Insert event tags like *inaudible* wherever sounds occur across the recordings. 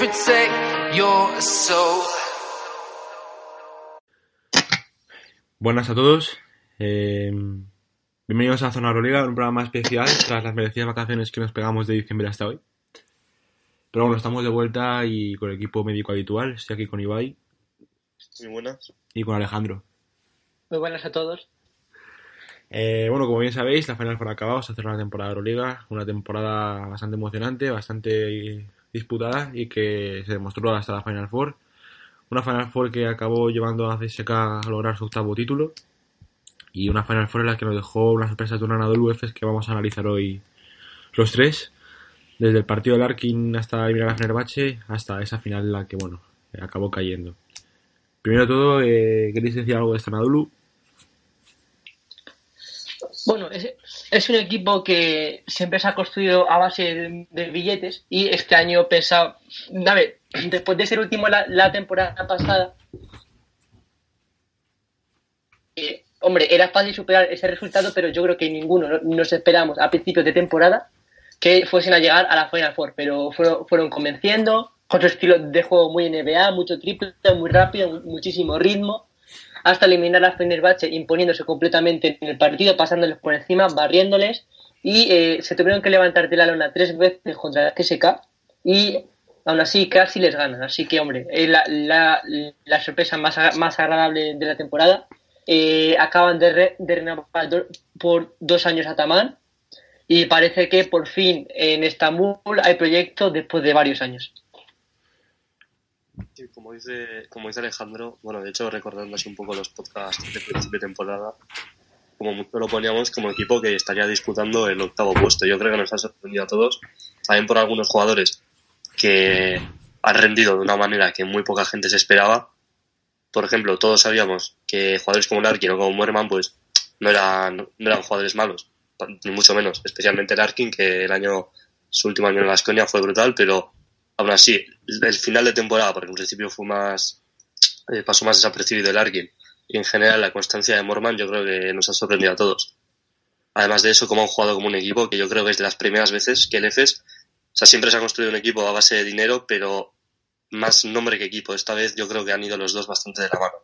protect your soul. Buenas a todos. Eh, bienvenidos a Zona Euroliga, un programa especial tras las merecidas vacaciones que nos pegamos de diciembre hasta hoy. Pero bueno, estamos de vuelta y con el equipo médico habitual. Estoy aquí con Ibai Muy buenas. y con Alejandro. Muy buenas a todos. Eh, bueno, como bien sabéis, la final fue acabada, se cerró la temporada de Euroliga, una temporada bastante emocionante, bastante disputada y que se demostró hasta la Final Four. Una Final Four que acabó llevando a CSK a lograr su octavo título y una Final Four en la que nos dejó una sorpresa de un Anadolu Efes que vamos a analizar hoy los tres, desde el partido del Arkin hasta eliminar a Fenerbahce hasta esa final en la que, bueno, acabó cayendo. Primero de todo, eh, ¿queréis decir algo de este Anadolu? Bueno, es, es un equipo que siempre se ha construido a base de, billetes y este año pensaba, a ver, después de ser último la, la temporada pasada, eh, hombre, era fácil superar ese resultado, pero yo creo que ninguno no- nos esperamos a principios de temporada que fuesen a llegar a la Final Four, pero fueron, fueron convenciendo con su estilo de juego muy NBA, mucho triple, muy rápido, mu- muchísimo ritmo, hasta eliminar a Fenerbahce imponiéndose completamente en el partido, pasándoles por encima, barriéndoles y eh, se tuvieron que levantar de la lona tres veces contra la TSK y aún así casi les ganan. Así que, hombre, es la, la, la sorpresa más, más agradable de la temporada. Eh, acaban de, re- de por dos años a Tamán y parece que por fin en Estambul hay proyecto después de varios años. Como dice, como dice Alejandro, bueno, de hecho, recordando así un poco los podcasts de principio de temporada, como mucho lo poníamos como equipo que estaría disputando el octavo puesto. Yo creo que nos ha sorprendido a todos, también por algunos jugadores que han rendido de una manera que muy poca gente se esperaba. Por ejemplo, todos sabíamos que jugadores como Larkin o como Muerman, pues no eran, no eran jugadores malos, ni mucho menos. Especialmente Larkin, que el año, su último año en la Asconia fue brutal, pero aún así, el final de temporada, porque en principio fue más, eh, pasó más desapercibido el Larkin, y en general la constancia de Morman yo creo que nos ha sorprendido a todos. Además de eso, como han jugado como un equipo, que yo creo que es de las primeras veces que el EFES, o sea, siempre se ha construido un equipo a base de dinero, pero más nombre que equipo. Esta vez yo creo que han ido los dos bastante de la mano.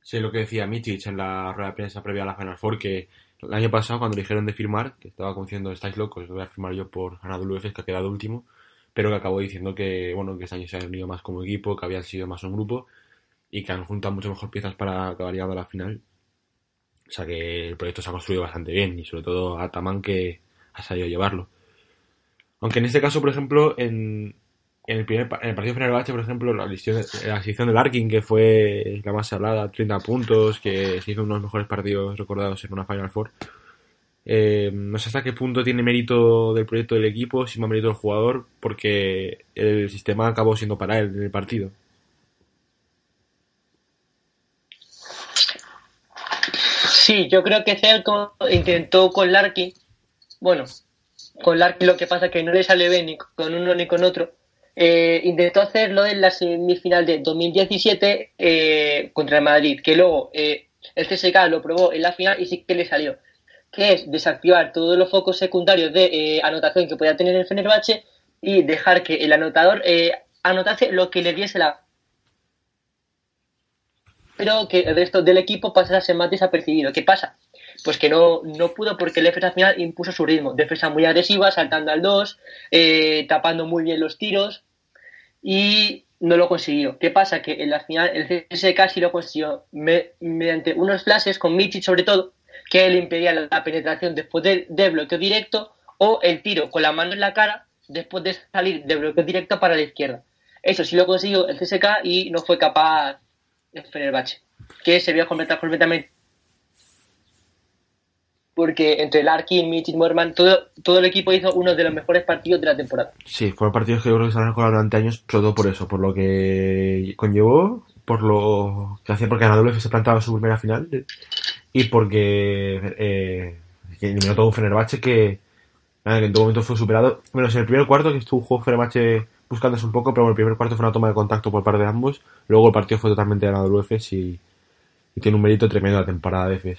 Sí, lo que decía Mitic en la rueda de prensa previa a la Final Four, que el año pasado cuando dijeron de firmar, que estaba diciendo, estáis locos, lo voy a firmar yo por Anadolu Efes, que ha quedado último, pero que acabó diciendo que, bueno, que este año se han unido más como equipo, que habían sido más un grupo, y que han juntado mucho mejor piezas para acabar llegando a la final. O sea que el proyecto se ha construido bastante bien, y sobre todo a que ha sabido llevarlo. Aunque en este caso, por ejemplo, en, en el, primer, en el partido de Fenerbahce, por ejemplo, la lesión, la lesión del Arkin, que fue la más hablada, 30 puntos, que se hizo uno de los mejores partidos recordados en una Final Four. Eh, no sé hasta qué punto tiene mérito del proyecto del equipo, si más mérito del jugador, porque el sistema acabó siendo para él en el partido. Sí, yo creo que Celco intentó con Larkin, bueno, con Larkin lo que pasa es que no le sale bien ni con uno ni con otro. Eh, intentó hacerlo en la semifinal de 2017 eh, contra Madrid, que luego eh, el CSK lo probó en la final y sí que le salió, que es desactivar todos los focos secundarios de eh, anotación que podía tener el Fenerbahce y dejar que el anotador eh, anotase lo que le diese la pero que el resto del equipo ser más desapercibido. ¿Qué pasa? Pues que no, no pudo porque el EFES al final impuso su ritmo. Defensa muy agresiva, saltando al 2, eh, tapando muy bien los tiros y no lo consiguió. ¿Qué pasa? Que en la final el CSK sí lo consiguió me- mediante unos flashes con Michi sobre todo, que le impedía la, penetración después de bloqueo directo o el tiro con la mano en la cara después de salir de bloqueo directo para la izquierda. Eso sí lo consiguió el CSK y no fue capaz el Fenerbahce, que se vio completar completamente porque entre Larkin, Mitic, Morman, todo, todo el equipo hizo uno de los mejores partidos de la temporada. Sí, fueron partidos que yo creo que se han recordado durante años, sobre todo por eso, por lo que conllevó, por lo que hacía porque Anadolu se plantaba su primera final y porque eh, eliminó todo un Fenerbahce que, nada, que en todo momento fue superado. Menos en el primer cuarto, que estuvo un Fenerbahce buscándose un poco, pero en el primer cuarto fue una toma de contacto por parte de ambos. Luego el partido fue totalmente de Anadolu Efes y, y tiene un mérito tremendo la temporada de Efes.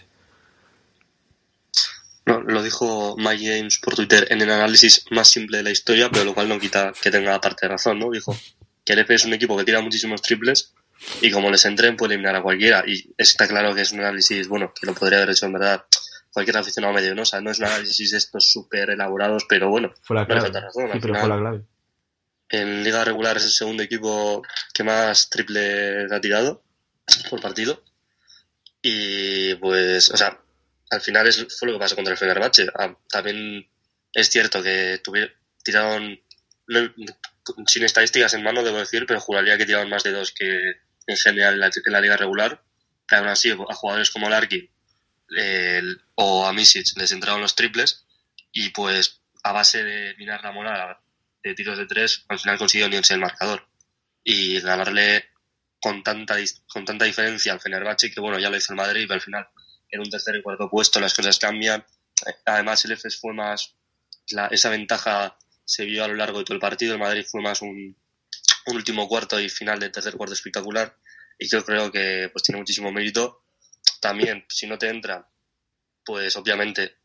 No, lo dijo Mike James por Twitter en el análisis más simple de la historia, pero lo cual no quita que tenga parte de razón, ¿no? Dijo que el EP es un equipo que tira muchísimos triples y como les entren puede eliminar a cualquiera. Y está claro que es un análisis, bueno, que lo podría haber hecho en verdad cualquier aficionado medio, ¿no? O sea, no es un análisis de estos súper elaborados, pero bueno, Fue la clave. razón. Sí, pero final, fue la clave. en liga regular es el segundo equipo que más triple ha tirado por partido. Y pues, o sea, al final es, fue lo que pasó contra el Fenerbahce. Ah, también es cierto que tuvi- tiraron, sin estadísticas en mano, debo decir, pero juraría que tiraron más de dos que en general en la, en la liga regular. Que aún así, a jugadores como Larkin el- o a Misic les entraron los triples y pues a base de minar la moral de tiros de tres, al final consiguió unirse el marcador y ganarle con tanta con tanta diferencia al Fenerbahce que bueno, ya lo hizo el Madrid, pero al final en un tercer y cuarto puesto las cosas cambian. Eh, Además el EFES fue más la- esa ventaja se vio a lo largo de todo el partido, el Madrid fue más un, un último cuarto y final del tercer cuarto espectacular y yo creo que pues tiene muchísimo mérito. También, si no te entra, pues obviamente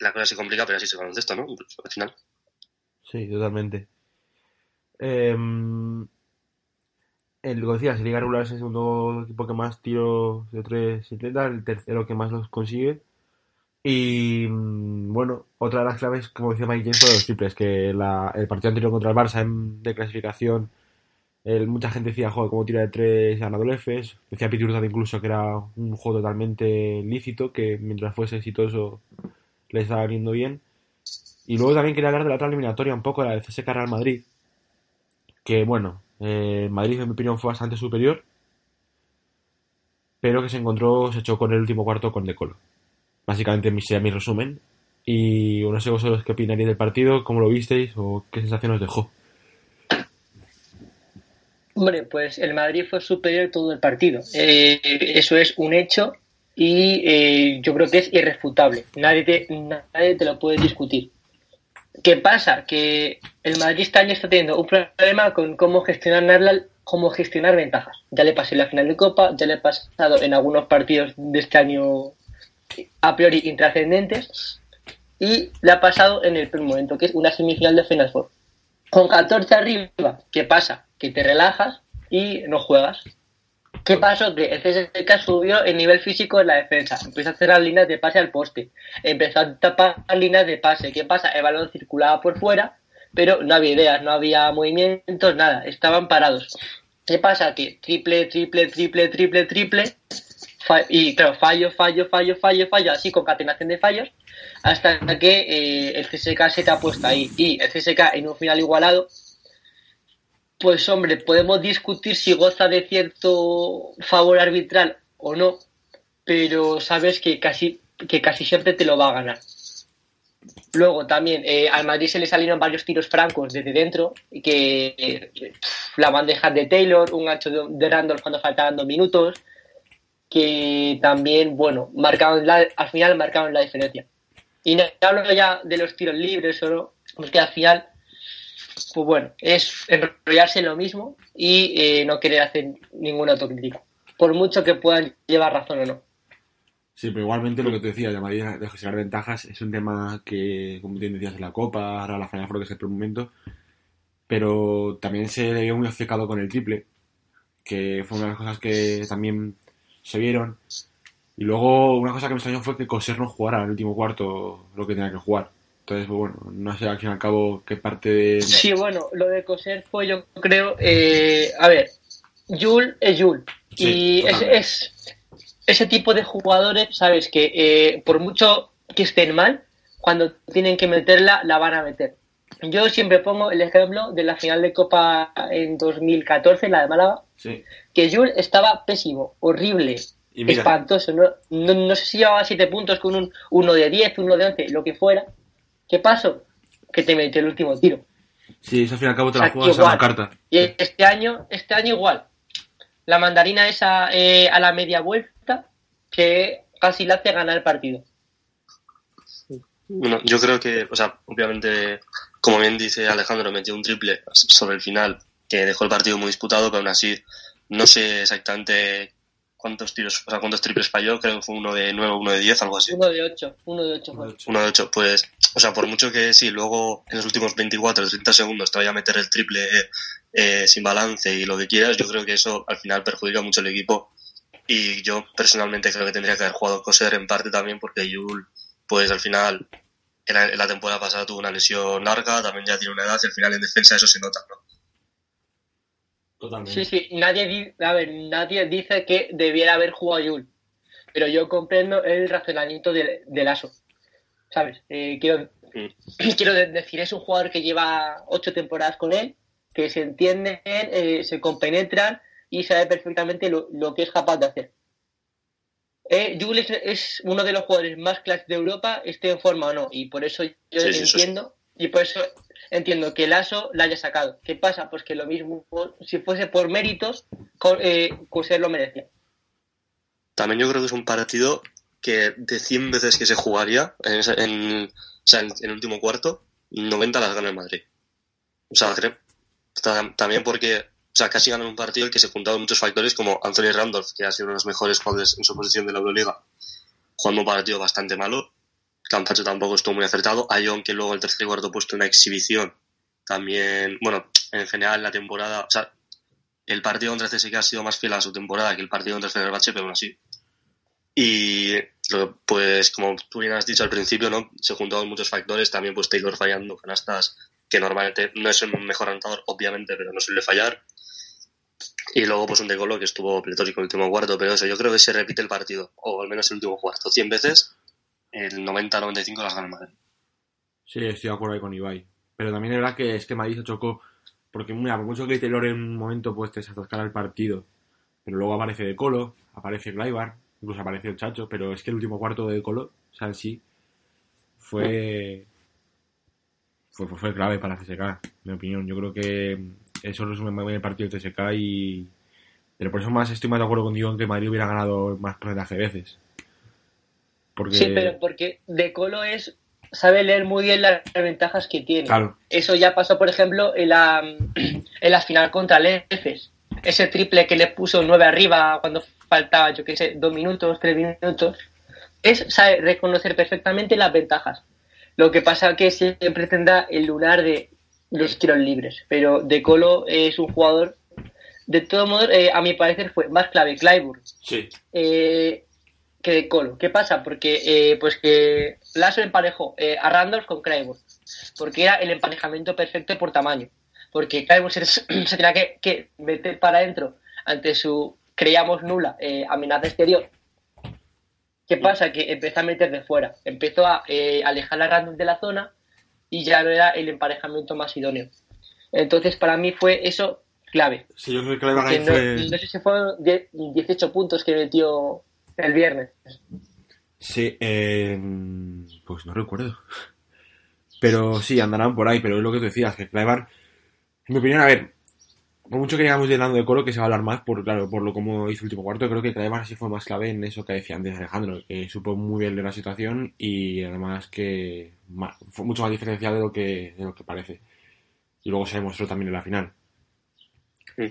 la cosa se complica, pero así se baloncesto, ¿no? Al final. Sí, totalmente. Em, el, lo decías, el Liga Regular es el segundo equipo que más tiros de tres intenta, el tercero que más los consigue. Y mm, bueno, otra de las claves, como decía Mike James, fue los triples, que la- el partido anterior contra el Barça en, de clasificación, mucha gente decía, joder, cómo tira de tres ganador Efes. Decía Pete Urdan incluso que era un juego totalmente lícito, que mientras fuese exitoso le estaba viniendo bien. Y luego también quería hablar de la otra eliminatoria un poco, la del CSKA Real Madrid. Que bueno, eh, Madrid en mi opinión fue bastante superior, pero que se encontró, se chocó en el último cuarto con De Colo. Básicamente sería mi resumen. Y no sé vosotros qué opinaríais del partido, cómo lo visteis o qué sensación os dejó. Hombre, pues el Madrid fue superior todo el partido. Eh, eso es un hecho y eh, yo creo que es irrefutable. Nadie te, nadie te lo puede discutir. ¿Qué pasa? Que el Madrid este año está teniendo un problema con cómo gestionar, cómo gestionar ventajas. Ya le pasé la final de Copa, ya le he pasado en algunos partidos de este año a priori intrascendentes y le ha pasado en el primer momento, que es una semifinal de Final Four. Con 14 arriba, ¿qué pasa? Que te relajas y no juegas. ¿Qué pasó? Que el CSK subió el nivel físico en la defensa. Empezó a cerrar líneas de pase al poste. Empezó a tapar líneas de pase. ¿Qué pasa? El balón circulaba por fuera, pero no había ideas, no había movimientos, nada. Estaban parados. ¿Qué pasa? Que triple, triple, triple, triple, triple. y claro, fallo, fallo, fallo, fallo, fallo, así concatenación de fallos, hasta que eh, el CSK se te ha puesto ahí. Y el CSK en un final igualado, pues hombre, podemos discutir si goza de cierto favor arbitral o no, pero sabes que casi, que casi siempre te lo va a ganar. Luego también eh, al Madrid se le salieron varios tiros francos desde dentro, que eh, la bandeja de Taylor, un gancho de, de Randolph cuando faltaban dos minutos, que también, bueno, marcaron al final marcaron la diferencia. Y no hablo ya de los tiros libres, solo, pues que al final, pues bueno, es enrollarse en lo mismo y eh, no querer hacer ninguna autocrítica. Por mucho que puedan llevar razón o no. Sí, pero igualmente lo que te decía, de Madrid de gestionar ventajas es un tema que, como bien decías, en la Copa, ahora la Final Four que es el primer momento, pero también se vio muy obcecado con el triple, que fue una de las cosas que también se vieron. Y luego una cosa que me extrañó fue que Coser no jugara en el último cuarto lo que tenía que jugar. Entonces, bueno, no sé al fin y al cabo qué parte de... Sí, bueno, lo de coser fue, yo creo, eh, a ver, Jul es Jul. Sí, y es, es ese tipo de jugadores, sabes, que eh, por mucho que estén mal, cuando tienen que meterla, la van a meter. Yo siempre pongo el ejemplo de la final de Copa en 2014, la de Málaga, Sí. que Jul estaba pésimo, horrible, Y espantoso. No, no, no sé si llevaba 7 puntos con un 1 de 10, 1 de 11, lo que fuera. ¿Qué pasó? Que te metió el último tiro. sí, eso al fin y al cabo te la juegas a la carta. Y este año, este año igual. La mandarina esa eh, a la media vuelta que casi le hace ganar el partido. Bueno, yo creo que, o sea, obviamente, como bien dice Alejandro, metió un triple sobre el final que dejó el partido muy disputado, pero aún así no sé exactamente cuántos tiros, o sea, cuántos triples falló, creo que fue uno de 9, uno de 10, algo así. Uno de 8, uno de 8 fue. Uno de 8, pues, o sea, por mucho que sí, luego en los últimos 24 o 30 segundos te vaya a meter el triple eh, sin balance y lo que quieras, yo creo que eso al final perjudica mucho al equipo. Y yo personalmente creo que tendría que haber jugado Coser en parte también porque Yul, pues al final, en la, en la temporada pasada tuvo una lesión larga, también ya tiene una edad y al final en defensa eso se nota, ¿no? Totalmente. Sí, sí, nadie, di- a ver, nadie dice que debiera haber jugado Yul, pero yo comprendo el razonamiento de, de Lasso, ¿sabes? Eh, quiero, *clears throat* quiero de- decir, es un jugador que lleva ocho temporadas con él, que se entienden, eh, se compenetran y sabe perfectamente lo, lo que es capaz de hacer. Eh, Yul es, es uno de los jugadores más clases de Europa, esté en forma o no, y por eso yo sí. entiendo, y por eso entiendo que Lasso la haya sacado. ¿Qué pasa? Pues que lo mismo, si fuese por méritos, eh, Coser lo merecía. También yo creo que es un partido que de 100 veces que se jugaría en, el último cuarto, 90 las gana el Madrid. O sea, creo, ta- también porque, o sea, casi ganan un partido el que se juntaron muchos factores como Anthony Randolph, que ha sido uno de los mejores jugadores en su posición de la Euroliga, jugando un partido bastante malo. Campacho tampoco estuvo muy acertado. Ayon, que luego el tercer y cuarto puesto una exhibición. También, bueno, en general la temporada, o sea, el partido contra CSK ha sido más fiel a su temporada que el partido contra Fenerbahce, pero aún así. Y pues como tú bien has dicho al principio, ¿no? Se juntaron muchos factores, también pues Taylor fallando canastas, que normalmente no es el mejor anotador, obviamente, pero no suele fallar. Y luego pues un De Colo que estuvo pletórico el último cuarto, pero eso, yo creo que se repite el partido, o al menos el último cuarto, 100 veces, el 90-95 las gana Madrid. Sí, estoy de acuerdo ahí con Ibai. Pero también es verdad que es que Madrid se chocó. Porque, mira, por mucho que Taylor en un momento pues te atascara el partido. Pero luego aparece De Colo, aparece Glaibar, incluso aparece el Chacho. Pero es que el último cuarto de De Colo, o sea, sí, fue. Fue, fue, clave para CSK, en mi opinión. Yo creo que eso resume muy bien el partido del CSK y. Pero por eso más estoy más de acuerdo contigo en que Madrid hubiera ganado más porcentaje de veces. Porque. Sí, pero porque De Colo es sabe leer muy bien las ventajas que tiene. Claro. Eso ya pasó, por ejemplo, en la, en la final contra el EFES. Ese triple que le puso nueve arriba cuando faltaba, yo qué sé, dos minutos, tres minutos. Es sabe reconocer perfectamente las ventajas. Lo que pasa que siempre tendrá el lunar de los tiros libres. Pero De Colo es un jugador, de todo modo, eh, a mi parecer fue más clave Clyburn Sí. eh, que de Colo. ¿Qué pasa? Porque eh, pues que Lasso emparejó eh, a Randolph con Clyburn, porque era el emparejamiento perfecto por tamaño. Porque Clyburn *clears throat* se, se tenía que, que meter para adentro ante su, creíamos, nula eh, amenaza exterior. ¿Qué pasa? Que empezó a meter de fuera, empezó a eh, alejar a Randolph de la zona y ya no era el emparejamiento más idóneo. Entonces, para mí fue eso clave. Sí, yo creo que no, fue... no sé si fueron 10 18 puntos que metió el viernes. Sí, eh, pues no recuerdo. Pero sí, andarán por ahí, pero es lo que tú decías, que Clyburn, en mi opinión, a ver, por mucho que digamos llenando de coro, que se va a hablar más, por claro, por lo como hizo el último cuarto, creo que Clyburn sí fue más clave en eso que decía antes Alejandro, que supo muy bien de la situación y además que fue mucho más diferencial de lo que, de lo que parece. Y luego se demostró también en la final. Yo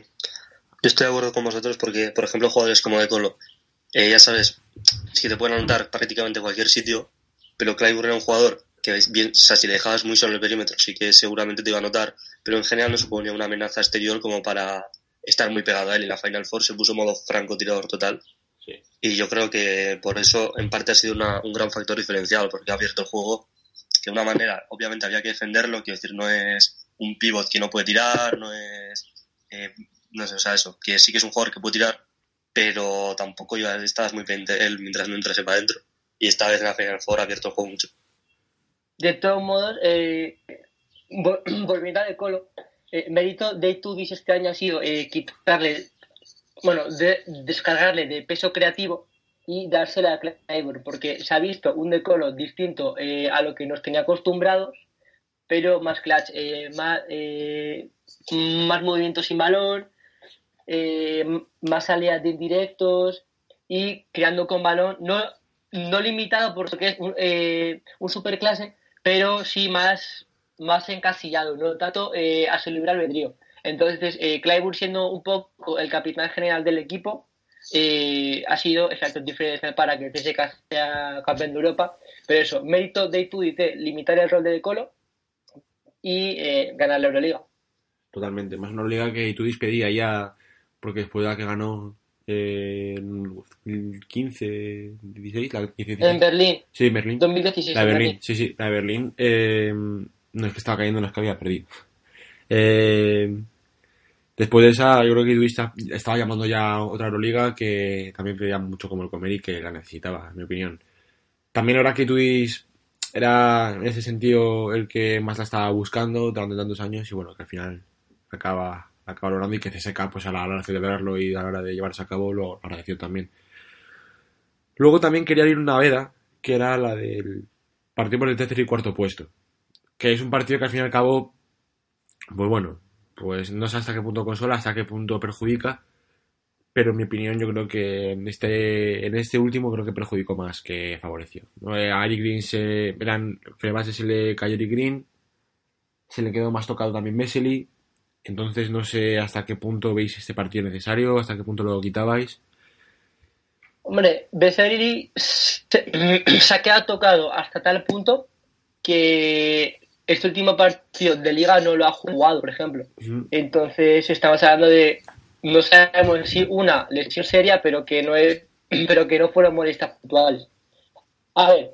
estoy de acuerdo con vosotros porque, por ejemplo, jugadores como De Colo, eh, ya sabes, es que te pueden anotar prácticamente cualquier sitio, pero Clyburn era un jugador que, bien, o sea, si le dejabas muy solo en el perímetro, sí que seguramente te iba a anotar, pero en general no suponía una amenaza exterior como para estar muy pegado a él. Y la Final Four se puso modo francotirador total. Sí. Y yo creo que por eso, en parte, ha sido una- un gran factor diferencial, porque ha abierto el juego de una manera, obviamente había que defenderlo, quiero decir, no es un pivot que no puede tirar, no es eh, no sé, o sea, eso, que sí que es un jugador que puede tirar, pero tampoco iba, estabas muy pendiente él mientras no entrase para adentro. Y esta vez en la Final Four ha abierto el juego mucho. De todos modos, eh, vol- *clears throat* volviendo a De Colo, eh, mérito de Tudis este año ha sido eh, quitarle, bueno, de- descargarle de peso creativo y dársela a Clyburn, porque se ha visto un De Colo distinto eh, a lo que nos tenía acostumbrados, pero más clutch, eh, más, eh, más movimientos sin balón, eh, más salidas de indirectos y creando con balón, no, no limitado porque es un, eh, un superclase, pero sí más, más encasillado, no tanto eh, a su libre albedrío. Entonces, eh, siendo un poco el capitán general del equipo, eh, ha sido el factor diferencial para que el CSK sea campeón de Europa. Pero eso, mérito de Itudite limitar el rol de Colo y ganar la Euroliga. Totalmente. Más una liga que Itudis pedía ya, porque después de la que ganó eh, en 15, 16, la 15, 16. En Berlín, Sí, en Berlín. 2016. La de Berlín, sí, sí, la de Berlín. eh, no es que estaba cayendo, no es que había perdido. Eh, después de esa, yo creo que está- estaba llamando ya a otra Euroliga que también pedía mucho como el comer y que la necesitaba, en mi opinión. También ahora que Itudis era en ese sentido el que más la estaba buscando durante tantos años y bueno, que al final acaba, acaba logrando y que CSK pues a la hora de celebrarlo y a la hora de llevarse a cabo lo agradeció también. Luego también quería ir una veda que era la del partido por el tercer y cuarto puesto. Que es un partido que al fin y al cabo, pues bueno, pues no sé hasta qué punto consola, hasta qué punto perjudica. Pero en mi opinión yo creo que en este, en este último creo que perjudicó más que favoreció. Eh, A Eric Green se, eran, se le cayó Eric Green, se le quedó más tocado también Mesely. Entonces no sé hasta qué punto veis este partido necesario, hasta qué punto lo quitabais. Hombre, Becerril se, *clears throat* se ha quedado tocado hasta tal punto que este último partido de liga no lo ha jugado, por ejemplo. Entonces estamos hablando de no sabemos si una lesión seria, pero que no es, *clears throat* pero que no fueron molestias puntuales. A ver,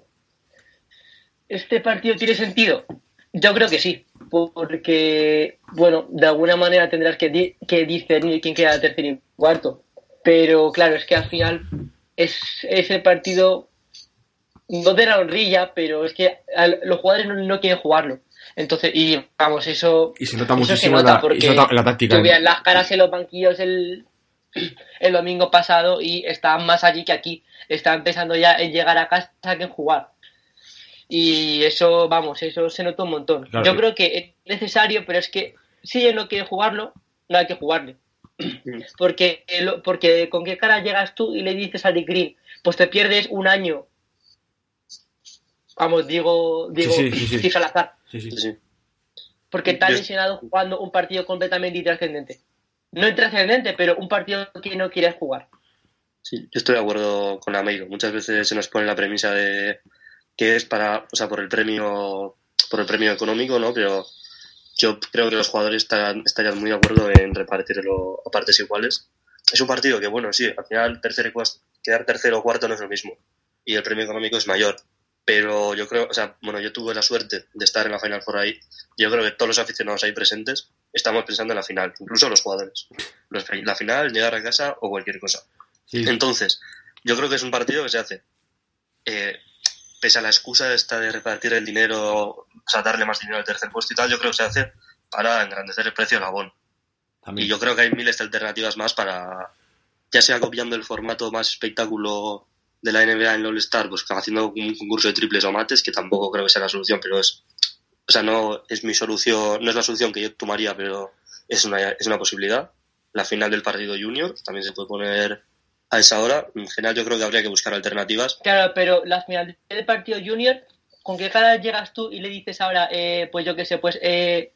¿este partido tiene sentido? Yo creo que sí, porque bueno, de alguna manera tendrás que, di- que discernir quién queda tercero y cuarto. Pero claro, es que al final es ese partido no de la honrilla, pero es que al- los jugadores no, no quieren jugarlo. Entonces, y vamos, eso Y se nota eso muchísimo se nota la, y porque se nota la táctica. tuvieron las caras en los banquillos el, *clears throat* el domingo pasado y estaban más allí que aquí. Estaban pensando ya en llegar a casa que en jugar. Y eso, vamos, eso se notó un montón. Claro. Yo creo que es necesario, pero es que si ellos no quieren jugarlo, no hay que jugarle. *clears throat* Porque, lo- porque con qué cara llegas tú y le dices a Rick Green, pues te pierdes un año. Vamos, digo, digo, Sí, sí, sí, sí. fija al azar. Sí, sí. Sí, sí. Porque está lesionado jugando un partido completamente intrascendente. No intrascendente, pero un partido que no quieres jugar. Sí, yo estoy de acuerdo con Ameiro. Muchas veces se nos pone la premisa de que es para, o sea, por el premio, por el premio económico, ¿no? Pero yo creo que los jugadores estarán, estarían muy de acuerdo en repartirlo a partes iguales. Es un partido que, bueno, sí, al final tercero y quedar tercero o cuarto no es lo mismo. Y el premio económico es mayor. Pero yo creo, o sea, bueno, yo tuve la suerte de estar en la Final Four ahí. Yo creo que todos los aficionados ahí presentes estamos pensando en la final, incluso los jugadores. Los- La final, llegar a casa o cualquier cosa. Sí, Entonces, yo creo que es un partido que se hace, eh, pese a la excusa esta de repartir el dinero, o sea, darle más dinero al tercer puesto y tal, yo creo que se hace para engrandecer el precio del abón. también. Y yo creo que hay miles de alternativas más para, ya sea copiando el formato más espectáculo de la NBA en el All-Star, pues haciendo un concurso de triples o mates, que tampoco creo que sea la solución, pero es, o sea, no es mi solución, no es la solución que yo tomaría, pero es una, es una posibilidad. La final del partido junior también se puede poner a esa hora. En general yo creo que habría que buscar alternativas. Claro, pero la final del partido junior, ¿con qué cara llegas tú y le dices ahora, eh, pues yo qué sé, pues eh,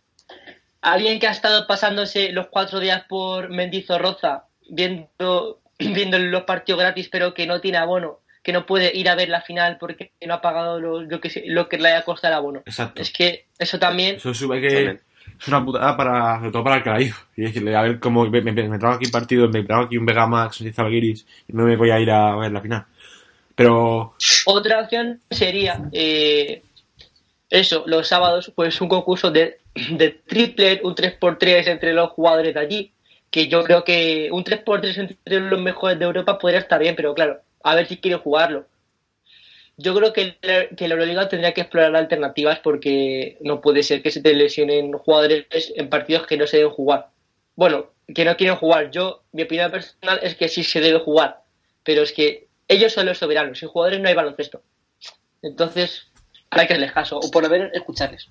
alguien que ha estado pasándose los cuatro días por Mendizorroza, viendo, *clears throat* viendo los partidos gratis, pero que no tiene abono, que no puede ir a ver la final porque no ha pagado lo, lo que, lo que le haya costado el abono? Exacto. Es que eso también Eso sube que También. Es una putada para, sobre todo para el que ido. Y decirle, a ver cómo me, me, me trago aquí partido, me trago aquí un Vega Max, un Zalgiris, y no me voy a ir a ver la final. Pero, Otra opción sería eh, eso, los sábados, pues un concurso de, de triple, un 3x3 entre los jugadores de allí, que yo creo que un 3x3 entre los mejores de Europa podría estar bien, pero claro, a ver si quiere jugarlo. Yo creo que, la- que la Euroliga tendría que explorar alternativas porque no puede ser que se te lesionen jugadores en partidos que no se deben jugar. Bueno, que no quieren jugar. Yo, mi opinión personal es que sí se debe jugar, pero es que ellos son los soberanos, sin jugadores no hay baloncesto. Entonces, hay que hacerles caso, o por lo menos escucharles.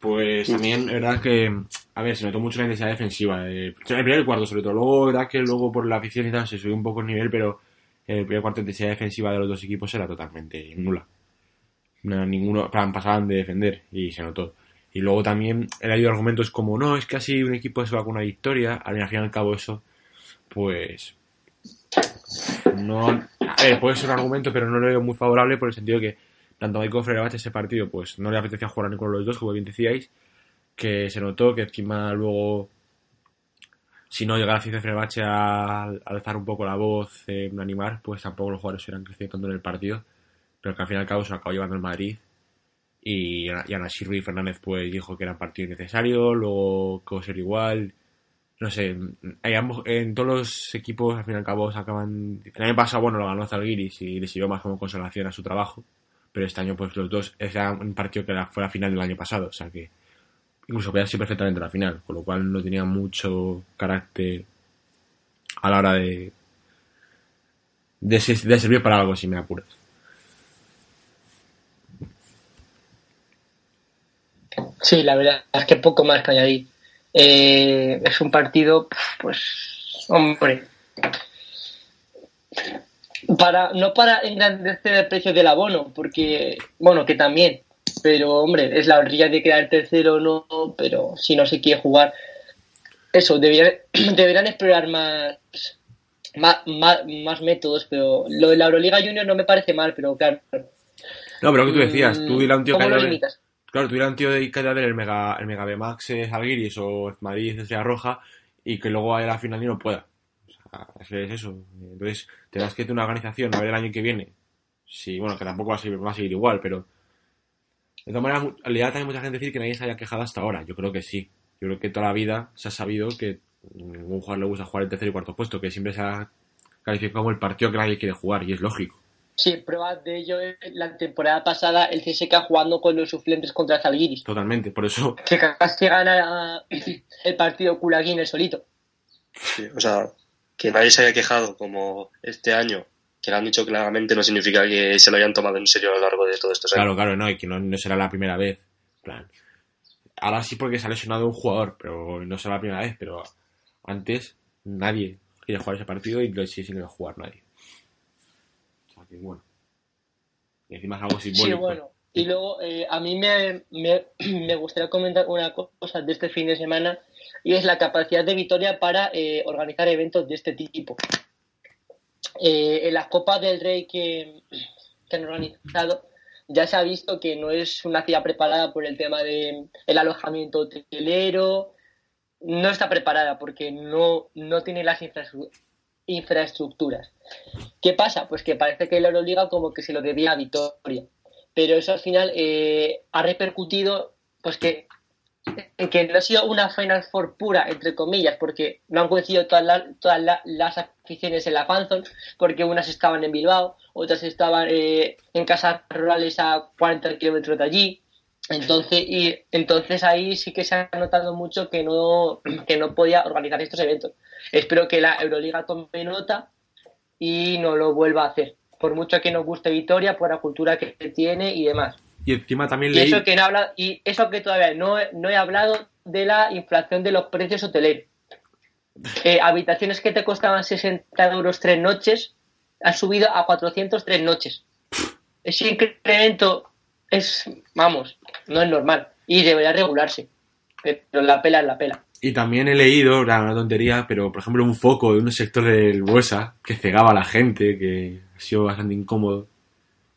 pues también, es verdad que, a ver, se notó mucho la intensidad defensiva. eh, en el primer cuarto, sobre todo. Luego, verdad que luego por la afición y tal se subió un poco el nivel, pero el primer cuarto la intensidad defensiva de los dos equipos era totalmente nula. No, ninguno, pasaban de defender y se notó. Y luego también he leído argumentos como, no, es que así un equipo se va con una victoria. Al fin y al cabo eso, pues no puede ser un argumento, pero no lo veo muy favorable por el sentido que tanto Michael Fenerbahce ese partido, pues no le apetecía jugar a ninguno de los dos, como bien decíais, que se notó que encima luego si no llegara a Fenerbahce a alzar un poco la voz, en animar, pues tampoco los jugadores hubieran crecido tanto en el partido, pero que al fin y al cabo se lo acabó llevando el Madrid. Y, y Ana y Fernández pues dijo que era un partido innecesario, luego que ser igual, no sé, hay ambos, en todos los equipos al fin y al cabo se acaban, el año pasado bueno lo ganó Zalgiris y le sirvió más como consolación a su trabajo, pero este año pues los dos era un partido que fue la final del año pasado, o sea que incluso podía ser perfectamente la final, con lo cual no tenía mucho carácter a la hora de, de, servir para algo, si me apuras. Sí, la verdad es que poco más que añadir. Eh, es un partido, pues, hombre, para no para engrandecer el precio del abono, porque, bueno, que también, pero hombre, es la orilla de quedar tercero o no, pero si no se quiere jugar, eso, deberían, *clears throat* deberían explorar más, más, más, métodos, pero lo de la Euroliga Junior no me parece mal, pero claro. No, pero lo que tú decías, tú dile a un tío ¿Cómo que lo limitas? Claro, tuviera un tío de que ver el Mega, el Mega Max Alguiris o Madrid Estrella Roja y que luego a la final y no pueda. O sea, es eso. Entonces, tendrás que tener una organización a ver el año que viene. Sí, bueno, que tampoco va a seguir, va a seguir igual, pero de todas maneras, en realidad también mucha gente decir que nadie se haya quejado hasta ahora. Yo creo que sí. Yo creo que toda la vida se ha sabido que ningún jugador le gusta jugar el tercer y cuarto puesto, que siempre se ha calificado como el partido que nadie quiere jugar, y es lógico. Sí, prueba de ello es la temporada pasada el CSK jugando con los suplentes contra Zalgiris. Totalmente, por eso. Que casi gana el partido Kulagin el solito. Sí, o sea, que nadie se haya quejado como este año que le han dicho claramente no significa que se lo hayan tomado en serio a lo largo de todo esto. Claro, claro, no, y que no, será la primera vez. plan, ahora sí porque se ha lesionado un jugador, pero no será la primera vez, pero antes nadie quiere jugar ese partido y sí sin jugar nadie. O sea que bueno. Y encima es algo simbólico. Sí, bueno. Y luego, eh, a mí me, me, *clears throat* me, gustaría comentar una cosa de este fin de semana y es la capacidad de Vitoria para eh, organizar eventos de este tipo. Eh, en las Copas del Rey que, han organizado ya se ha visto que no es una ciudad preparada por el tema del el alojamiento hotelero, no está preparada porque no, no tiene las infraestructuras. ¿Qué pasa? Pues que parece que la Euroliga como que se lo debía a Vitoria, pero eso al final eh, ha repercutido pues que que no ha sido una Final Four pura, entre comillas, porque no han coincidido todas, todas las aficiones en la Fanzone, porque unas estaban en Bilbao, otras estaban eh, en casas rurales a 40 kilómetros de allí. Entonces, y, entonces ahí sí que se ha notado mucho que no, que no podía organizar estos eventos. Espero que la Euroliga tome nota y no lo vuelva a hacer. Por mucho que nos guste Vitoria, por la cultura que tiene y demás. Y encima también leí... Y eso que, no habla, y eso que todavía no, no he hablado de la inflación de los precios hoteleros. Eh, habitaciones que te costaban 60 euros tres noches han subido a 400 tres noches. Ese incremento es, vamos, no es normal y debería regularse. Pero la pela es la pela. Y también he leído, era una tontería, pero por ejemplo un foco de un sector del Buesa que cegaba a la gente, que ha sido bastante incómodo.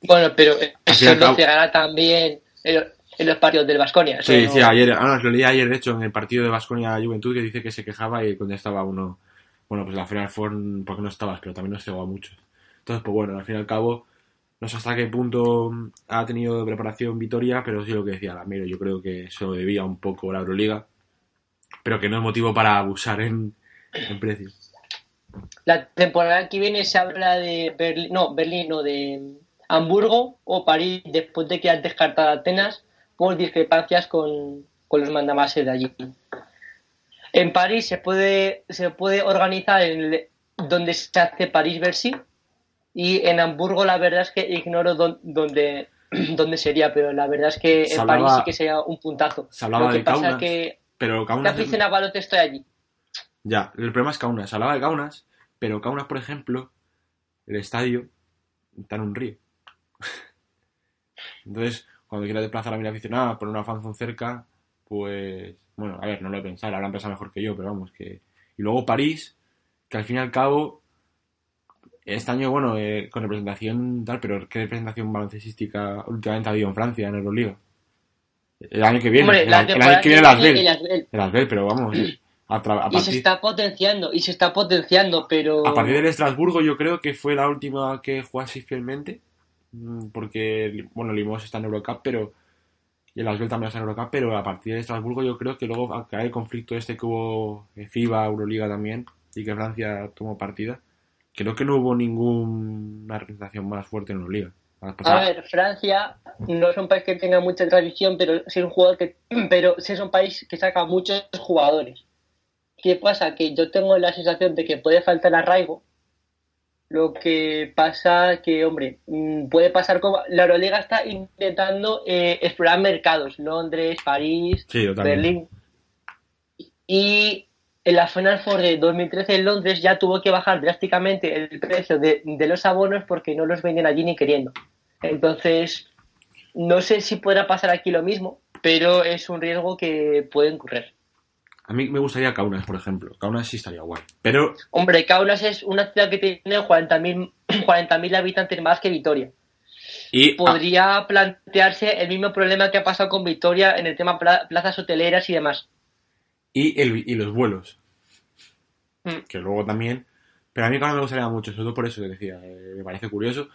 Bueno, pero eso no cegará también en, los partidos del Vasconia. Sí, sí, ayer, ah, lo leí ayer, de hecho, en el partido de Vasconia Juventud, que dice que se quejaba y contestaba uno, bueno, pues la final fue porque no estabas, pero también nos cegó a muchos. Entonces, pues bueno, al fin y al cabo, no sé hasta qué punto ha tenido preparación Vitoria, pero sí lo que decía Lamero, yo creo que se lo debía un poco la Euroliga, pero que no es motivo para abusar en, en precios. La temporada que viene se habla de Berlín, no, Berlín, no, de Hamburgo o París después de que han descartado Atenas por discrepancias con, los mandamases de allí. En París se puede, se puede organizar en donde se hace París-Bercy y en Hamburgo la verdad es que ignoro dónde, *clears throat* dónde sería, pero la verdad es que en París sí que sería un puntazo. Se hablaba Lo que de pasa Kaunas, que pero Kaunas... La afición a baloncesto allí. Ya, el problema es Kaunas. Se hablaba de Kaunas, pero Kaunas, por ejemplo, el estadio está en un río. *laughs* Entonces, cuando quiera desplazar a mi aficionada, poner una fanzone cerca, pues, bueno, a ver, no lo he pensado, lo habrán pensado mejor que yo, pero vamos, que... Y luego París, que al fin y al cabo, este año, bueno, eh, con representación tal, pero ¿qué representación baloncestística últimamente ha habido en Francia, en Euroliga? El año que viene, Hombre, el, año- el temporada año que viene las Bell. El Asbel, pero vamos, *clears throat* a, Y se está potenciando, y se está potenciando, pero... a partir del Estrasburgo yo creo que fue la última que jugó así fielmente, porque, bueno, Limos está en Eurocup, pero... Y el Asbel también está en Eurocup, pero a partir de Estrasburgo yo creo que luego al caer el conflicto este que hubo en FIBA, Euroliga también, y que Francia tomó partida, creo que no hubo ninguna representación más fuerte en Euroliga. A ver, Francia no es un país que tenga mucha tradición, pero sí es un jugador que, pero sí es un país que saca muchos jugadores. ¿Qué pasa? Que yo tengo la sensación de que puede faltar arraigo. Lo que pasa que, hombre, mm, puede pasar como la Euroliga está intentando eh, explorar mercados, Londres, París, Sí. Berlín. Y en la Final Four de 2013 en Londres ya tuvo que bajar drásticamente el precio de, de los abonos porque no los venden allí ni queriendo. Entonces, no sé si podrá pasar aquí lo mismo, pero es un riesgo que pueden correr. A mí me gustaría Kaunas, por ejemplo. Kaunas sí estaría guay. Pero Hombre, Kaunas es una ciudad que tiene 40.000 40.000 *clears throat* habitantes más que Vitoria. y, ah, Podría plantearse el mismo problema que ha pasado con Vitoria en el tema pla- plazas hoteleras y demás. y, el- y los vuelos. Mm. Que luego también. Pero a mí Kaunas me gustaría mucho, sobre todo por eso que decía. eh, me parece curioso.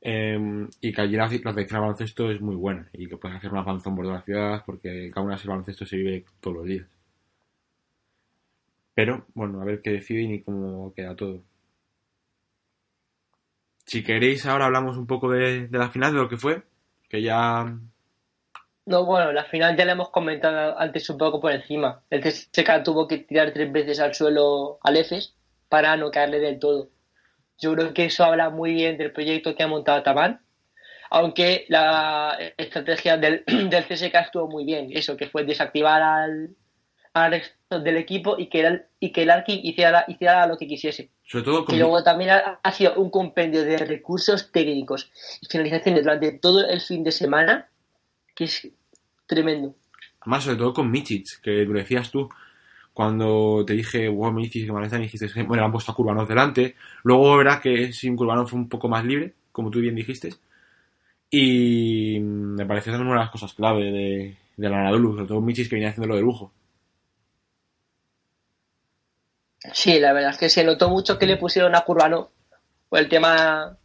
eh, y que allí la, la selección de baloncesto es muy buena. Y que puedes hacer una panzón por toda la ciudad. Porque en Kaunas el baloncesto se vive todos los días. Pero, bueno, a ver qué deciden y cómo queda todo. Si queréis, ahora hablamos un poco de, la final, de lo que fue. Que ya. No, bueno, la final ya la hemos comentado antes un poco por encima. El CSK tuvo que tirar tres veces al suelo al EFES para no caerle del todo. Yo creo que eso habla muy bien del proyecto que ha montado Taban, aunque la estrategia del, *clears throat* del CSK estuvo muy bien. Eso, que fue desactivar al, al resto del equipo y que el, y que el Arkin hiciera, hiciera lo que quisiese. Sobre todo con. Y luego también ha, ha sido un compendio de recursos técnicos y finalizaciones durante todo el fin de semana que es tremendo. Además, sobre todo con Michich, que lo decías tú. Cuando te dije, wow, Michich, que y dijiste, bueno, le han puesto a Kurbanov delante. Luego verás que sin Kurbanov fue un poco más libre, como tú bien dijiste. Y me pareció también una de las cosas clave de, de la Anadolu, sobre todo Michich que venía haciéndolo de lujo. Sí, la verdad es que se notó mucho que le pusieron a Curbano por el tema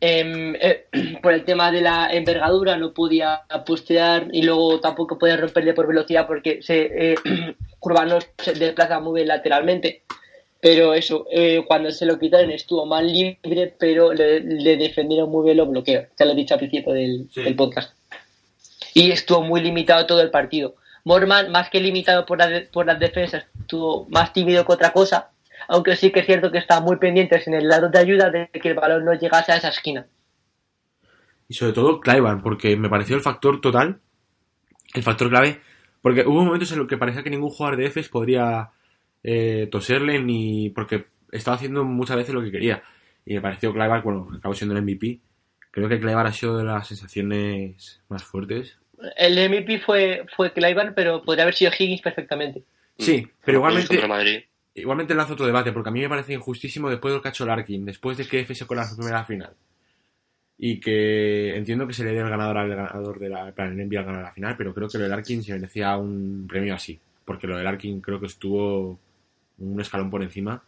em, eh, *clears throat* por el tema de la envergadura no podía postear y luego tampoco podía romperle por velocidad porque se eh, *clears throat* Curbano se desplaza muy bien lateralmente. Pero eso eh, cuando se lo quitaron estuvo más libre pero le, le defendieron muy bien los bloqueos. Ya lo he dicho al principio del, Sí. del podcast. Y estuvo muy limitado todo el partido. Morman, más que limitado por, la de- por las defensas, estuvo más tímido que otra cosa, aunque sí que es cierto que estaba muy pendientes en el lado de ayuda de que el balón no llegase a esa esquina. Y sobre todo Clivan, porque me pareció el factor total, el factor clave, porque hubo momentos en los que parecía que ningún jugador de EFES podría eh, toserle ni porque estaba haciendo muchas veces lo que quería. Y me pareció Clivan, bueno, acabó siendo el MVP. Creo que Clivan ha sido de las sensaciones más fuertes. El MVP fue, fue Clyburn, pero podría haber sido Higgins perfectamente. Sí, pero igualmente, Madrid. igualmente lanzo otro debate, porque a mí me parece injustísimo después del cacho Larkin, después de que EFES se cola en su primera final. Y que entiendo que se le dé el ganador al ganador de la, para el NBA al ganar la final, pero creo que lo del Larkin se merecía un premio así. Porque lo del Larkin creo que estuvo un escalón por encima,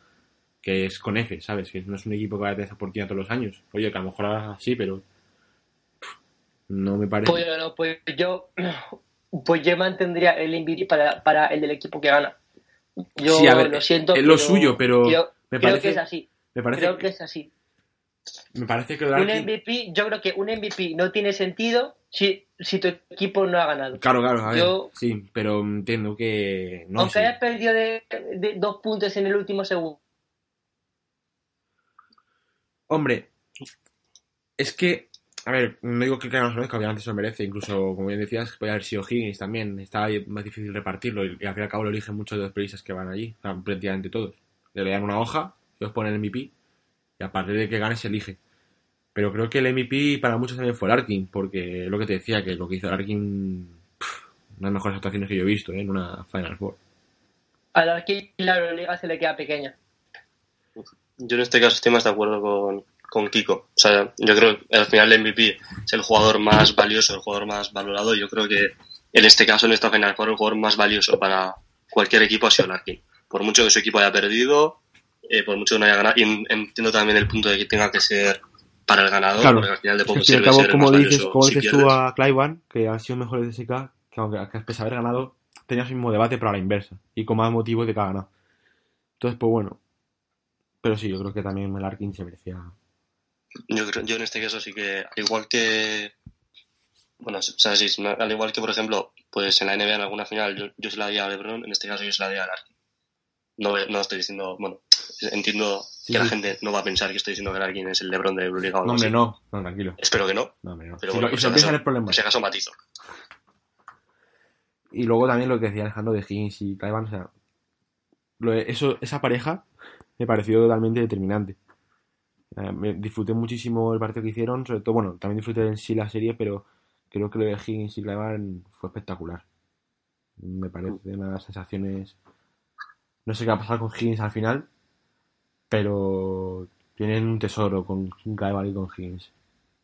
que es con F, ¿sabes? Que no es un equipo que vaya a tener esa oportunidad todos los años. Oye, que a lo mejor ahora sí, pero no me parece. Pues, no, pues yo pues yo mantendría el MVP para, para el del equipo que gana. Yo Sí, a ver, lo siento. es lo suyo, pero creo, me creo parece- que es así. me parece, Creo que es así. me parece que Un. MVP, yo creo que un MVP no tiene sentido si, si tu equipo no ha ganado. Claro, claro, a ver, Yo- sí, pero entiendo que no Aunque hayas perdido de, de dos puntos en el último segundo. Hombre, es que, a ver, no digo que Cleveland se lo merezca, obviamente se lo merece, incluso, como bien decías, puede haber sido Higgins también, está ahí más difícil repartirlo, y, al fin y al cabo lo eligen muchos de los periodistas que van allí, o sea, prácticamente todos. Le dan una hoja, ellos ponen el MVP, y a partir de que gane se elige. Pero creo que el MVP para muchos también fue el Arkin, porque lo que te decía, que lo que hizo el Arkin, pff, una de las mejores actuaciones que yo he visto ¿eh? en una Final Four. A la que la Euroliga se le queda pequeña. Yo en este caso estoy más de acuerdo con, con Kiko. O sea, yo creo que al final el MVP es el jugador más valioso, el jugador más valorado. Yo creo que en este caso, en esta final, el jugador más valioso para cualquier equipo ha sido Larkin. Por mucho que su equipo haya perdido, eh, por mucho que no haya ganado, y entiendo también el punto de que tenga que ser para el ganador, Claro. porque al final de poco Es que, sirve cabo, ser el como más dices, valioso como si dices tú a Clivan, que ha sido mejor de SK, que aunque a pesar de haber ganado, tenía su mismo debate, pero a la inversa. Y con más motivos de que ha ganado. Entonces, pues bueno. Pero sí, yo creo que también Melarkin se merecía. Yo, creo- yo en este caso sí que, al igual que. Bueno, o sea, sí, al igual que, por ejemplo, pues en la NBA en alguna final yo, yo se la di a LeBron, en este caso yo se la di a Larkin. No, no estoy diciendo, bueno, entiendo Sí, que la gente no va a pensar que estoy diciendo que Larkin es el LeBron de Euroliga o No, hombre, no. No, tranquilo. Espero que no, No, hombre, no. pero Si bueno, lo- por y si lo acaso- el problema. por si acaso matizo. Y luego también lo que decía Alejandro de Higgins y Clivan, o sea, eso, esa pareja me pareció totalmente determinante. Eh, me disfruté muchísimo el partido que hicieron, sobre todo, bueno, también disfruté en sí la serie, pero creo que lo de Higgins y Clivan fue espectacular. Me parece unas sensaciones. No sé qué va a pasar con Higgins al final, pero tienen un tesoro con Clivan y con Higgins.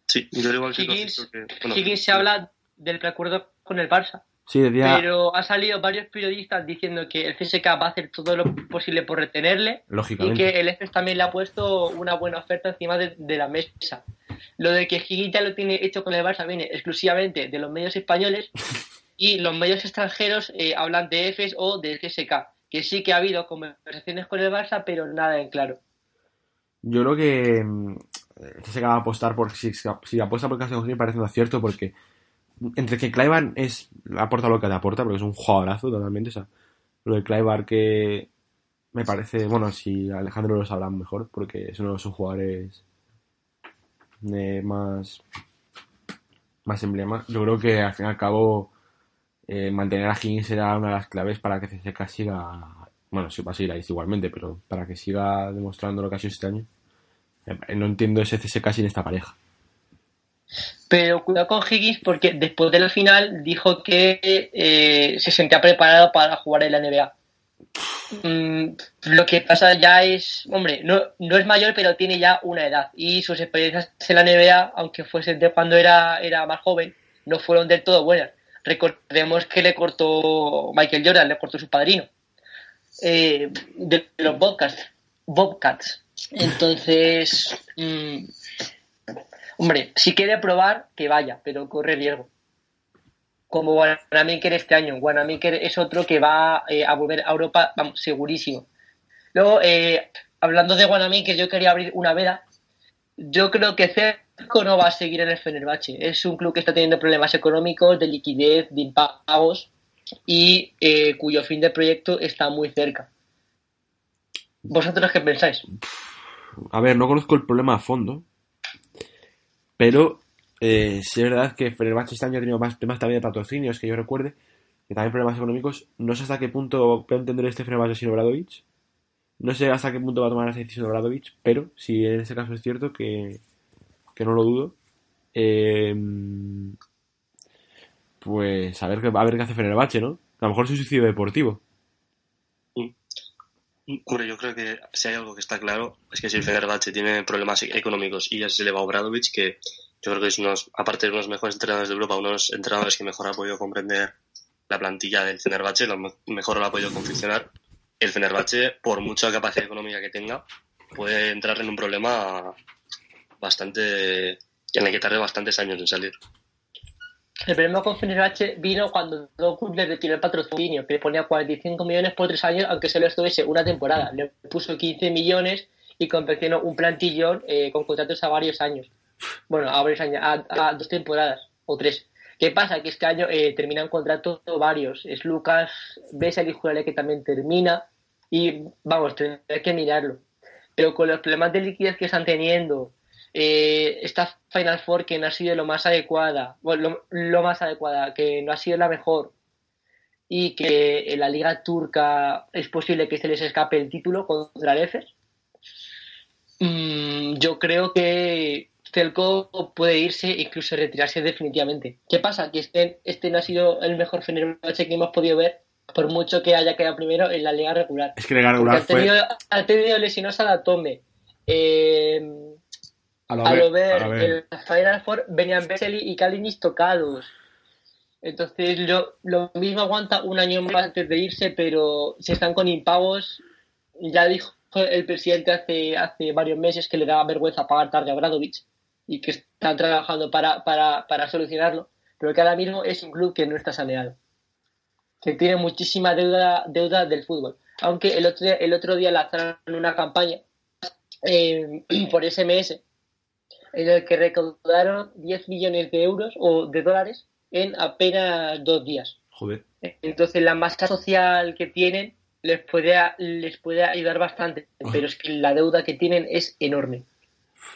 Sí, yo al igual que Higgins- creo que- bueno, Higgins se habla del preacuerdo con el Barça. Sí, Pero ha salido varios periodistas diciendo que el CSK va a hacer todo lo posible por retenerle y que el EFES también le ha puesto una buena oferta encima de, de la mesa. Lo de que ya lo tiene hecho con el Barça viene exclusivamente de los medios españoles *laughs* y los medios extranjeros eh, hablan de EFES o del CSK, que sí que ha habido conversaciones con el Barça, pero nada en claro. Yo creo que mm, eh, se acaba de apostar por si, si apuesta por Castellón me parece un acierto porque entre que Clivan es aporta lo que te aporta porque es un jugadorazo totalmente, o sea, lo de Clivar que me parece, bueno, si Alejandro lo sabrá mejor porque es uno de sus jugadores más más emblemas. Yo creo que al fin y al cabo eh, mantener a Higgins será una de las claves para que CSK siga bueno, sí va a seguir ahí igualmente, pero para que siga demostrando lo que ha sido este año. Eh, No entiendo ese CSK sin esta pareja. Pero cuidado con Higgins porque después de la final dijo que eh, se sentía preparado para jugar en la NBA. Mm, lo que pasa ya es, hombre, no, no es mayor, pero tiene ya una edad. Y sus experiencias en la NBA, aunque fuesen de cuando era, era más joven, no fueron del todo buenas. Recordemos que le cortó Michael Jordan, le cortó su padrino. eh, de los Bobcats. Bobcats. Entonces, mm, hombre, si quiere probar, que vaya, pero corre riesgo. Como Wanamaker este año. Wanamaker es otro que va eh, a volver a Europa, vamos, segurísimo. Luego, eh, hablando de Wanamaker, yo quería abrir una veda. Yo creo que Cerco no va a seguir en el Fenerbahce. Es un club que está teniendo problemas económicos, de liquidez, de impagos y eh, cuyo fin de proyecto está muy cerca. ¿Vosotros qué pensáis? A ver, no conozco el problema a fondo, pero eh, sí es verdad que Fenerbahce este año ha tenido más también de patrocinios que yo recuerde, y también problemas económicos. No sé hasta qué punto puede entender este Fenerbahce sin Obradovic. No sé hasta qué punto va a tomar esa decisión Obradovic, pero si en ese caso es cierto que, que no lo dudo, eh, pues a ver, a ver qué hace Fenerbahce, ¿no? A lo mejor es suicidio deportivo. Hombre, yo creo que si hay algo que está claro es que si el Fenerbahce tiene problemas económicos y ya se le va a Obradovic, que yo creo que es unos, aparte de uno de los mejores entrenadores de Europa, uno de los entrenadores que mejor ha podido comprender la plantilla del Fenerbahce, lo me- mejor lo ha podido confeccionar. El Fenerbahce, por mucha capacidad económica que tenga, puede entrar en un problema bastante en el que tarde bastantes años en salir. El problema con Fenerbahce vino cuando Doku le retiró el patrocinio, que le ponía 45 millones por tres años, aunque solo estuviese una temporada. Le puso 15 millones y confeccionó un plantillón eh, con contratos a varios años. Bueno, a varios años, a, a dos temporadas o tres. ¿Qué pasa? Que este año eh, terminan contratos varios. Es Lucas Bessel y Jurale que también termina. Y vamos, tendré que mirarlo. Pero con los problemas de liquidez que están teniendo, eh, esta Final Four que no ha sido lo más adecuada, bueno, lo, lo más adecuada, que no ha sido la mejor, y que en la Liga Turca es posible que se les escape el título contra el Efes, mm, yo creo que Celco puede irse e incluso retirarse definitivamente. ¿Qué pasa? Que este, este no ha sido el mejor Fenerbahce que hemos podido ver por mucho que haya quedado primero en la liga regular. Es que la liga regular ha tenido, ha tenido lesionados a la Tome. Eh, fue... a lo ver, en la Final Four venían Vesely y Kalinic tocados. Entonces lo, lo mismo aguanta un año más antes de irse, pero si están con impagos, ya dijo el presidente hace, hace varios meses que le daba vergüenza pagar tarde a Bradovich y que están trabajando para, para, para solucionarlo, pero que ahora mismo es un club que no está saneado, que tiene muchísima deuda, deuda del fútbol. Aunque el otro día, el otro día lanzaron una campaña eh, *clears throat* por SMS en el que recaudaron 10 millones de euros o de dólares en apenas dos días. Joder. Entonces la masa social que tienen les puede, les puede ayudar bastante, pero es que la deuda que tienen es enorme.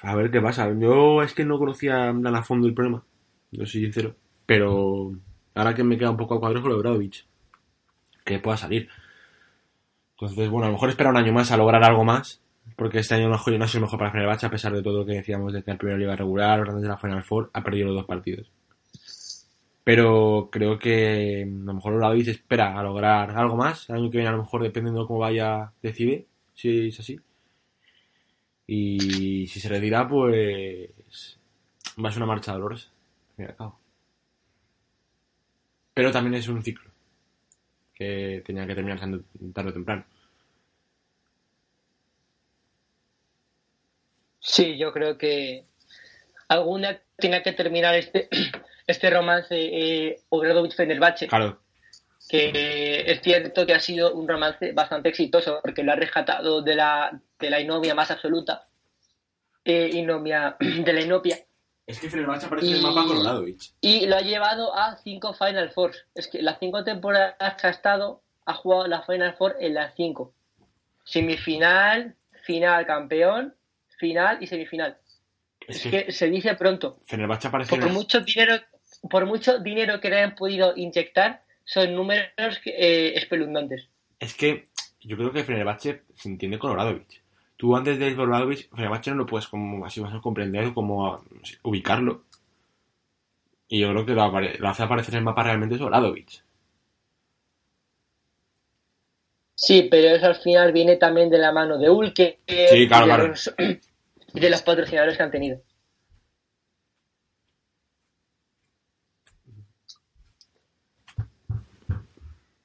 A ver qué pasa. Yo es que no conocía tan a fondo el problema, yo soy sincero. Pero ahora que me queda un poco a cuadros con lo de Bradovich, que pueda salir. Entonces, bueno, a lo mejor espera un año más a lograr algo más, porque este año no ha sido mejor para Fenerbahce, a pesar de todo lo que decíamos de que primera liga regular, antes de la Final Four, ha perdido los dos partidos. Pero creo que a lo mejor Bradovich espera a lograr algo más. El año que viene, a lo mejor, dependiendo de cómo vaya, decide si es así. Y si se retira, pues va a ser una marcha dolorosa. Pero también es un ciclo que tenía que terminar tarde o temprano. Sí, yo creo que alguna tiene que terminar este, *clears throat* este romance eh, Obradovic-Fenerbahce. Claro, que es cierto que ha sido un romance bastante exitoso porque lo ha rescatado de la, de la inomia más absoluta, eh, inomia, *clears throat* de la inopia, es que Fenerbahce aparece en el mapa con Obradovic. y lo ha llevado a cinco Final Fours. Es que las cinco temporadas que ha estado, ha jugado la Final Four en las cinco. Semifinal, final campeón, final y semifinal. Es Es que que se dice pronto. Fenerbahce aparece Por mucho dinero, por mucho dinero que le hayan podido inyectar, son números eh, espeluznantes. Es que yo creo que Fenerbahce se entiende con Obradovic. Tú antes de Obradovic, Fenerbahce no lo puedes como así más menos comprender o como sé, ubicarlo. Y yo creo que lo, apare- lo hace aparecer en el mapa realmente es Obradovic. Sí, pero eso al final viene también de la mano de Ulke Sí, claro, claro. los, *clears throat* y de los patrocinadores que han tenido.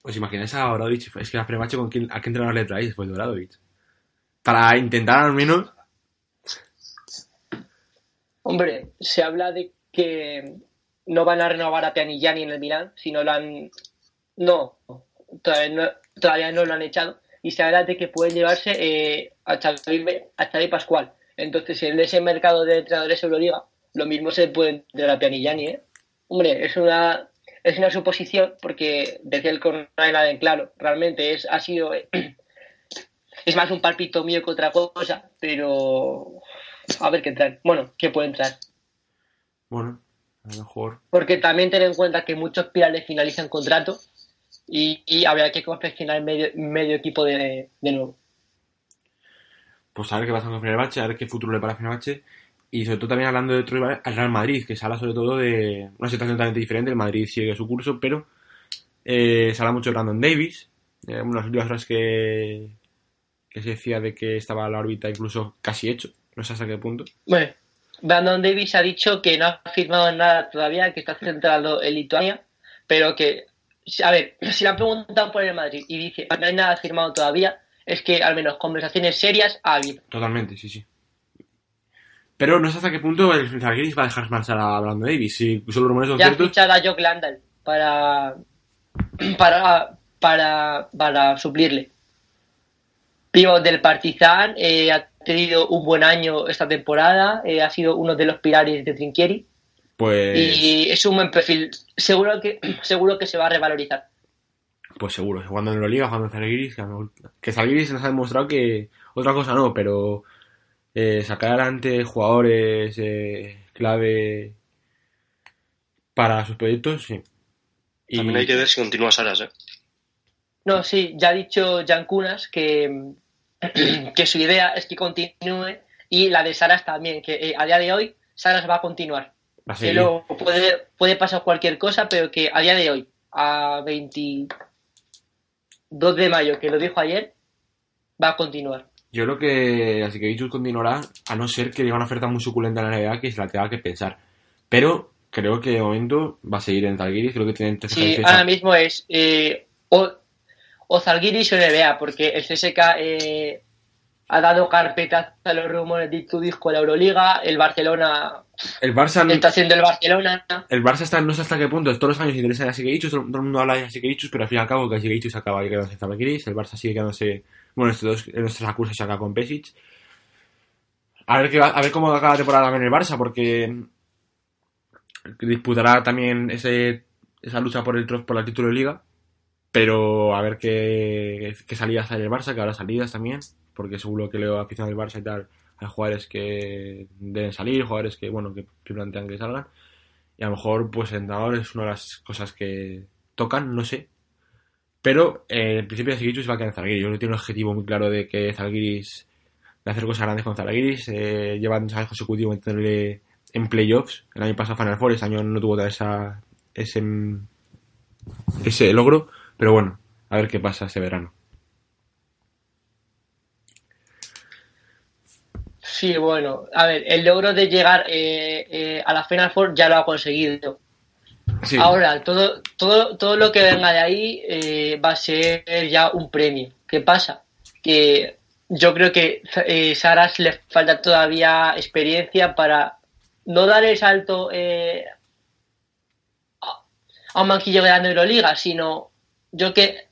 Pues imagináis a Obradovic, es que a Fenerbahce con quién, a qué entrenador le traéis de Obradovic. Para intentar al menos... Hombre, se habla de que no van a renovar a Pianigiani en el Milán, si no lo han... No, todavía no, todavía no lo han echado. Y se habla de que pueden llevarse eh, a, Xavi, a Xavi Pascual. Entonces, en ese mercado de entrenadores Euroliga, lo mismo se puede traer a Pianigiani, ¿eh? Hombre, es una, es una suposición, porque decía el coronel en claro, realmente es, ha sido... *clears throat* es más un palpito mío que otra cosa, pero a ver qué traen. Bueno, qué pueden traer. Bueno, a lo mejor... Porque también ten en cuenta que muchos pirales finalizan contrato y, y habría que confeccionar medio, medio equipo de, de nuevo. Pues a ver qué pasa con Fenerbahce, a ver qué futuro le para a Fenerbahce. Y sobre todo también hablando de otro rival, al Real Madrid, que se sobre todo de una situación totalmente diferente. El Madrid sigue su curso, pero eh, se mucho de Brandon Davis. Eh, unas últimas horas que, que se decía de que estaba la órbita incluso casi hecho. No sé hasta qué punto. Bueno, Brandon Davis ha dicho que no ha firmado nada todavía, que está centrado en Lituania, pero que, a ver, si le han preguntado por el Madrid y dice no hay nada firmado todavía, es que al menos conversaciones serias ha habido. Totalmente, sí, sí. Pero no sé hasta qué punto el Zalgiris va a dejar marchar a Brandon Davis. Si solo rumores son Ya ciertos. fichado a Jock Landal para, *clears throat* para, para, para suplirle. Pivot del Partizan eh, ha tenido un buen año esta temporada, eh, ha sido uno de los pilares de Trinquieri Pues, y es un buen perfil. Seguro que, *clears throat* seguro que se va a revalorizar. Pues seguro. Jugando en Euroliga, jugando en Zalgiris. Que, Zalgiris nos ha demostrado que otra cosa no, pero eh, sacar adelante jugadores eh, clave para sus proyectos, sí. Y- También hay que ver si continúa Saras, ¿eh? No, sí, ya ha dicho Jan Kunas que, *clears throat* que su idea es que continúe y la de Saras también, que eh, a día de hoy Saras va a continuar. va a Que luego puede, puede pasar cualquier cosa, pero que a día de hoy, a 20, 2 de mayo, que lo dijo ayer, va a continuar. Yo creo que así que Vichus continuará, a no ser que diga una oferta muy suculenta en la NBA que se la tenga que pensar. Pero creo que de momento va a seguir en Zalgiris, creo que tiene Sí, ahora mismo es eh, o, o Zalgiris o NBA, porque el CSK eh, ha dado carpeta a los rumores de tu disco de la Euroliga, el Barcelona el Barça está haciendo el Barcelona. El Barça está, no sé hasta qué punto, todos los años interesa a Sigeichus, todo, todo el mundo habla de Sigeichus, pero al fin y al cabo que Sigeichus acaba quedándose en el Barça sigue quedándose, bueno, estos dos, acusas se acaba con Pesic. A ver, qué va- a ver cómo acaba la temporada en el Barça, porque disputará también ese, esa lucha por el por el título de liga, pero a ver qué, qué salidas hay en el Barça, que habrá salidas también, porque seguro que leo aficionado del Barça y tal, hay jugadores que deben salir, jugadores que, bueno, que plantean que salgan, y a lo mejor, pues, el entrenador es una de las cosas que tocan, no sé. Pero, eh, en principio, Zalgiris se va a quedar en Zalgiris. Yo no tengo un objetivo muy claro de que Zalgiris, de hacer cosas grandes con Zalgiris. Eh, llevan años consecutivos metiéndole en playoffs. El año pasado Final Four, este año no tuvo esa, ese, ese logro. Pero bueno, a ver qué pasa este verano. Sí, bueno, a ver, el logro de llegar eh, eh, a la Final Four ya lo ha conseguido. Sí, Ahora, todo, todo, todo lo que venga de ahí eh, va a ser ya un premio. ¿Qué pasa? Que yo creo que eh, Saras le falta todavía experiencia para no dar el salto eh, a, un banquillo de Euroliga, sino yo que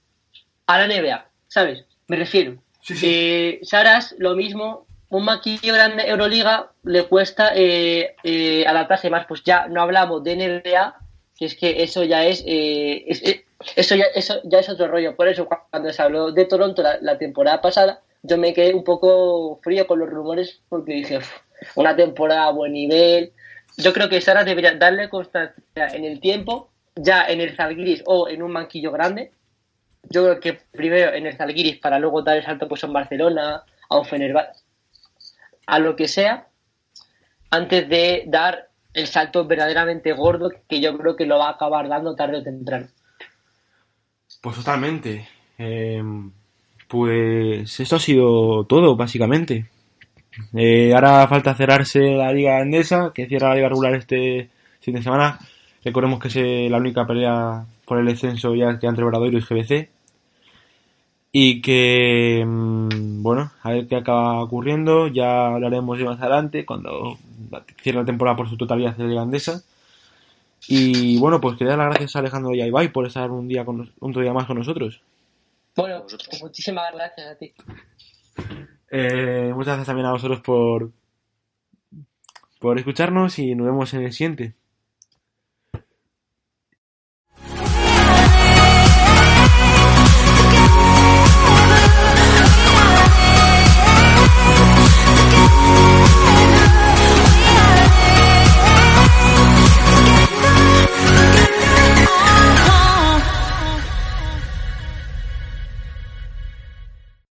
a la NBA, ¿sabes? Me refiero. Sí, sí. Eh, Saras, lo mismo, un banquillo grande Euroliga le cuesta eh, eh, adaptarse más. Pues ya no hablamos de NBA, que es que eso ya es, eh, es- es- eso ya eso ya es otro rollo. Por eso cuando se habló de Toronto la, temporada pasada, yo me quedé un poco frío con los rumores porque dije "Uf, una temporada a buen nivel. Yo creo que Saras debería darle constancia en el tiempo, ya en el Zalgiris o en un banquillo grande. Yo creo que primero en el Zalgiris para luego dar el salto pues un Barcelona, a un Fenerbahce, a lo que sea, antes de dar el salto verdaderamente gordo que yo creo que lo va a acabar dando tarde o temprano. Pues totalmente. Eh, pues esto ha sido todo, básicamente. Eh, ahora falta cerrarse la Liga Endesa, que cierra la Liga Regular este fin de semana. Recordemos que es eh, la única pelea por el descenso ya que entre Obradoiro y GBC. Y que, mm, bueno, a ver qué acaba ocurriendo. Ya hablaremos más adelante, cuando cierre la temporada por su totalidad Endesa. Y bueno, pues quería dar las gracias a Alejandro y a Ibai por estar un día, con, un día más con nosotros. Bueno, muchísimas gracias a ti. Eh, muchas gracias también a vosotros por, por escucharnos y nos vemos en el siguiente.